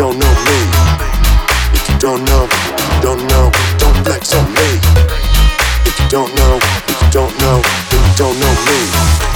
don't know me, if you don't know, don't know, don't flex on me. If you don't know, if you don't know, then you don't know me.